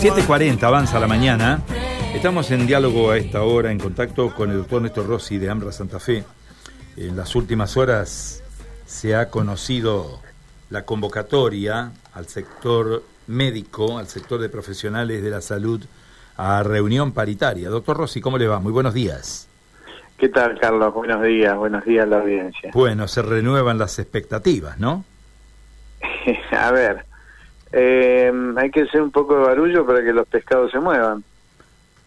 7.40 avanza la mañana. Estamos en diálogo a esta hora, en contacto con el doctor Néstor Rossi de Ambra Santa Fe. En las últimas horas se ha conocido la convocatoria al sector médico, al sector de profesionales de la salud, a reunión paritaria. Doctor Rossi, ¿cómo le va? Muy buenos días. ¿Qué tal, Carlos? Buenos días, buenos días a la audiencia. Bueno, se renuevan las expectativas, ¿no? a ver, eh, hay que hacer un poco de barullo para que los pescados se muevan.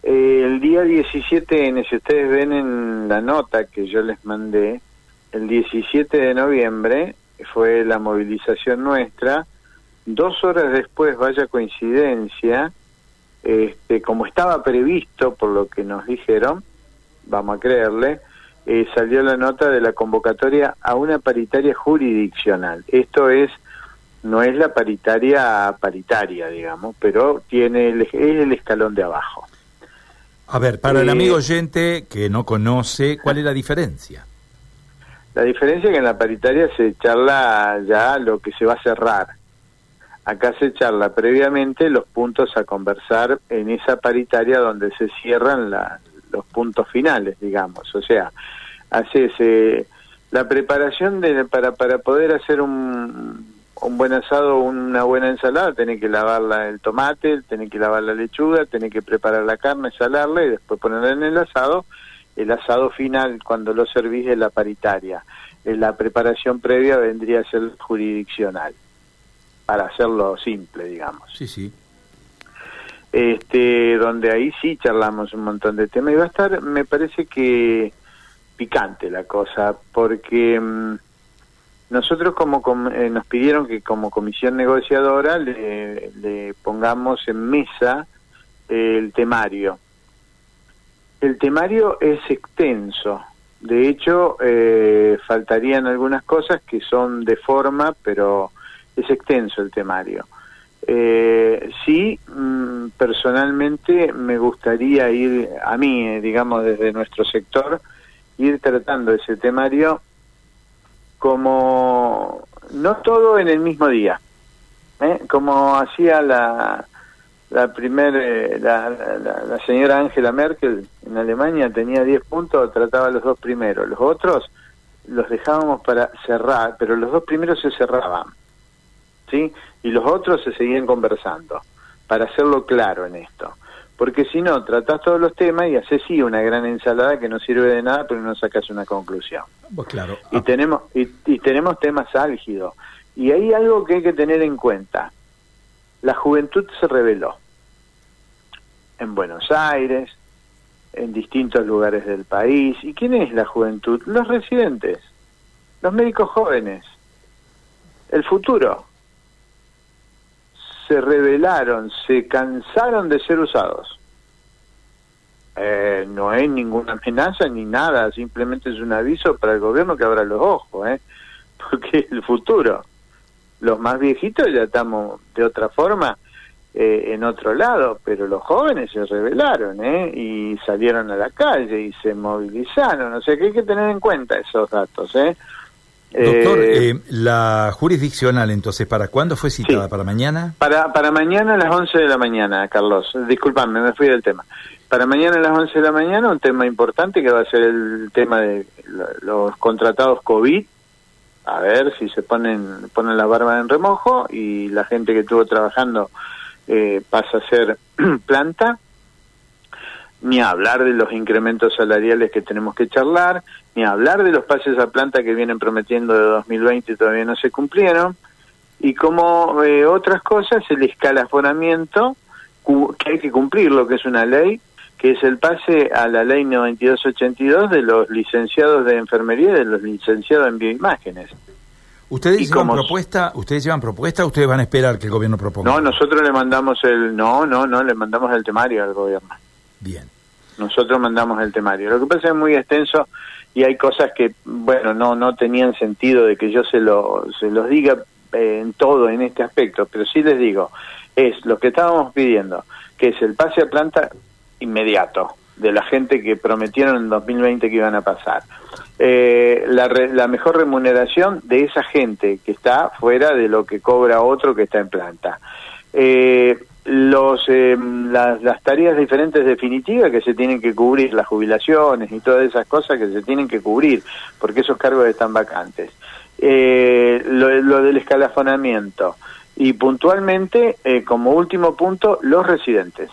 Eh, el día 17, si ustedes ven en la nota que yo les mandé, el 17 de noviembre fue la movilización nuestra. Dos horas después, vaya coincidencia, este, como estaba previsto por lo que nos dijeron, vamos a creerle, eh, salió la nota de la convocatoria a una paritaria jurisdiccional. Esto es no es la paritaria paritaria, digamos, pero tiene el, es el escalón de abajo. A ver, para el eh, amigo oyente que no conoce, ¿cuál es la diferencia? La diferencia es que en la paritaria se charla ya lo que se va a cerrar. Acá se charla previamente los puntos a conversar en esa paritaria donde se cierran los puntos finales, digamos. O sea, hace la preparación de, para, para poder hacer un, un buen asado, una buena ensalada, tenés que lavar el tomate, tenés que lavar la lechuga, tenés que preparar la carne, salarla y después ponerla en el asado. El asado final, cuando lo servís, es la paritaria. Eh, la preparación previa vendría a ser jurisdiccional, para hacerlo simple, digamos. Sí, sí. Este, donde ahí sí charlamos un montón de temas y va a estar, me parece que picante la cosa, porque... Nosotros como eh, nos pidieron que como comisión negociadora le, pongamos en mesa el temario. El temario es extenso. De hecho, eh, faltarían algunas cosas que son de forma, pero es extenso el temario. Eh, sí, mm, personalmente me gustaría ir, a mí, digamos, desde nuestro sector, ir tratando ese temario como no todo en el mismo día, ¿eh? como hacía la la primer eh, la, la, señora Angela Merkel en Alemania tenía 10 puntos, trataba los dos primeros, los otros los dejábamos para cerrar, pero los dos primeros se cerraban, ¿sí? Y los otros se seguían conversando, para hacerlo claro en esto porque si no, tratás todos los temas y haces sí una gran ensalada que no sirve de nada, pero no sacas una conclusión. Pues claro. Y, tenemos, y, tenemos temas álgidos. Y hay algo que hay que tener en cuenta. La juventud se reveló en Buenos Aires, en distintos lugares del país. ¿Y quién es la juventud? Los residentes, los médicos jóvenes, el futuro se rebelaron, se cansaron de ser usados. Eh, no es ninguna amenaza ni nada, simplemente es un aviso para el gobierno que abra los ojos, ¿eh? porque el futuro. Los más viejitos ya estamos de otra forma eh, en otro lado, pero los jóvenes se rebelaron ¿eh? y salieron a la calle y se movilizaron, o sea que hay que tener en cuenta esos datos. ¿eh? Doctor, eh, eh, la jurisdiccional, entonces, ¿para cuándo fue citada? ¿Para mañana? Para, para mañana a las 11 de la mañana, Carlos. Disculpame, me fui del tema. Para mañana a las 11 de la mañana, un tema importante que va a ser el tema de los contratados COVID. A ver si se ponen, ponen la barba en remojo y la gente que estuvo trabajando eh, pasa a ser planta ni hablar de los incrementos salariales que tenemos que charlar, ni hablar de los pases a planta que vienen prometiendo de 2020 y todavía no se cumplieron, y como eh, otras cosas, el escalafonamiento, que hay que cumplir lo que es una ley, que es el pase a la ley 9282 de los licenciados de enfermería y de los licenciados en bioimágenes. ¿Ustedes llevan propuesta? ¿Ustedes llevan propuesta? ¿Ustedes van a esperar que el gobierno proponga? No, nosotros le mandamos el no, no, no, le mandamos el temario al gobierno. Bien. Nosotros mandamos el temario. Lo que pasa es muy extenso y hay cosas que, bueno, no no tenían sentido de que yo se, lo, se los diga eh, en todo en este aspecto, pero sí les digo, es lo que estábamos pidiendo, que es el pase a planta inmediato de la gente que prometieron en 2020 que iban a pasar. Eh, la, la mejor remuneración de esa gente que está fuera de lo que cobra otro que está en planta. Eh, los eh, las, las, tareas diferentes definitivas que se tienen que cubrir, las jubilaciones y todas esas cosas que se tienen que cubrir, porque esos cargos están vacantes. Eh, lo, lo, del escalafonamiento y puntualmente, eh, como último punto, los residentes.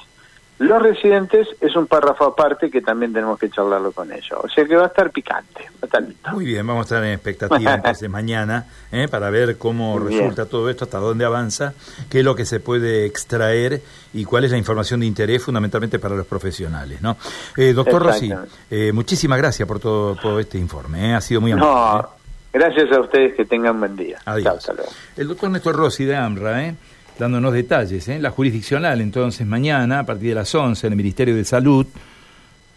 Los residentes es un párrafo aparte que también tenemos que charlarlo con ellos. O sea que va a estar picante. Va a estar listo. Muy bien, vamos a estar en expectativa entonces mañana ¿eh? para ver cómo resulta todo esto, hasta dónde avanza, qué es lo que se puede extraer y cuál es la información de interés fundamentalmente para los profesionales. ¿no? Eh, doctor Rossi, eh, muchísimas gracias por todo, todo este informe. ¿eh? Ha sido muy amable. No, gracias a ustedes, que tengan buen día. Adiós. Chao, El doctor Néstor Rossi de AMRA, ¿eh? Dándonos detalles. ¿eh? La jurisdiccional, entonces, mañana, a partir de las 11, en el Ministerio de Salud,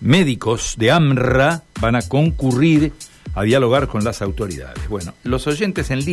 médicos de AMRA van a concurrir a dialogar con las autoridades. Bueno, los oyentes en línea.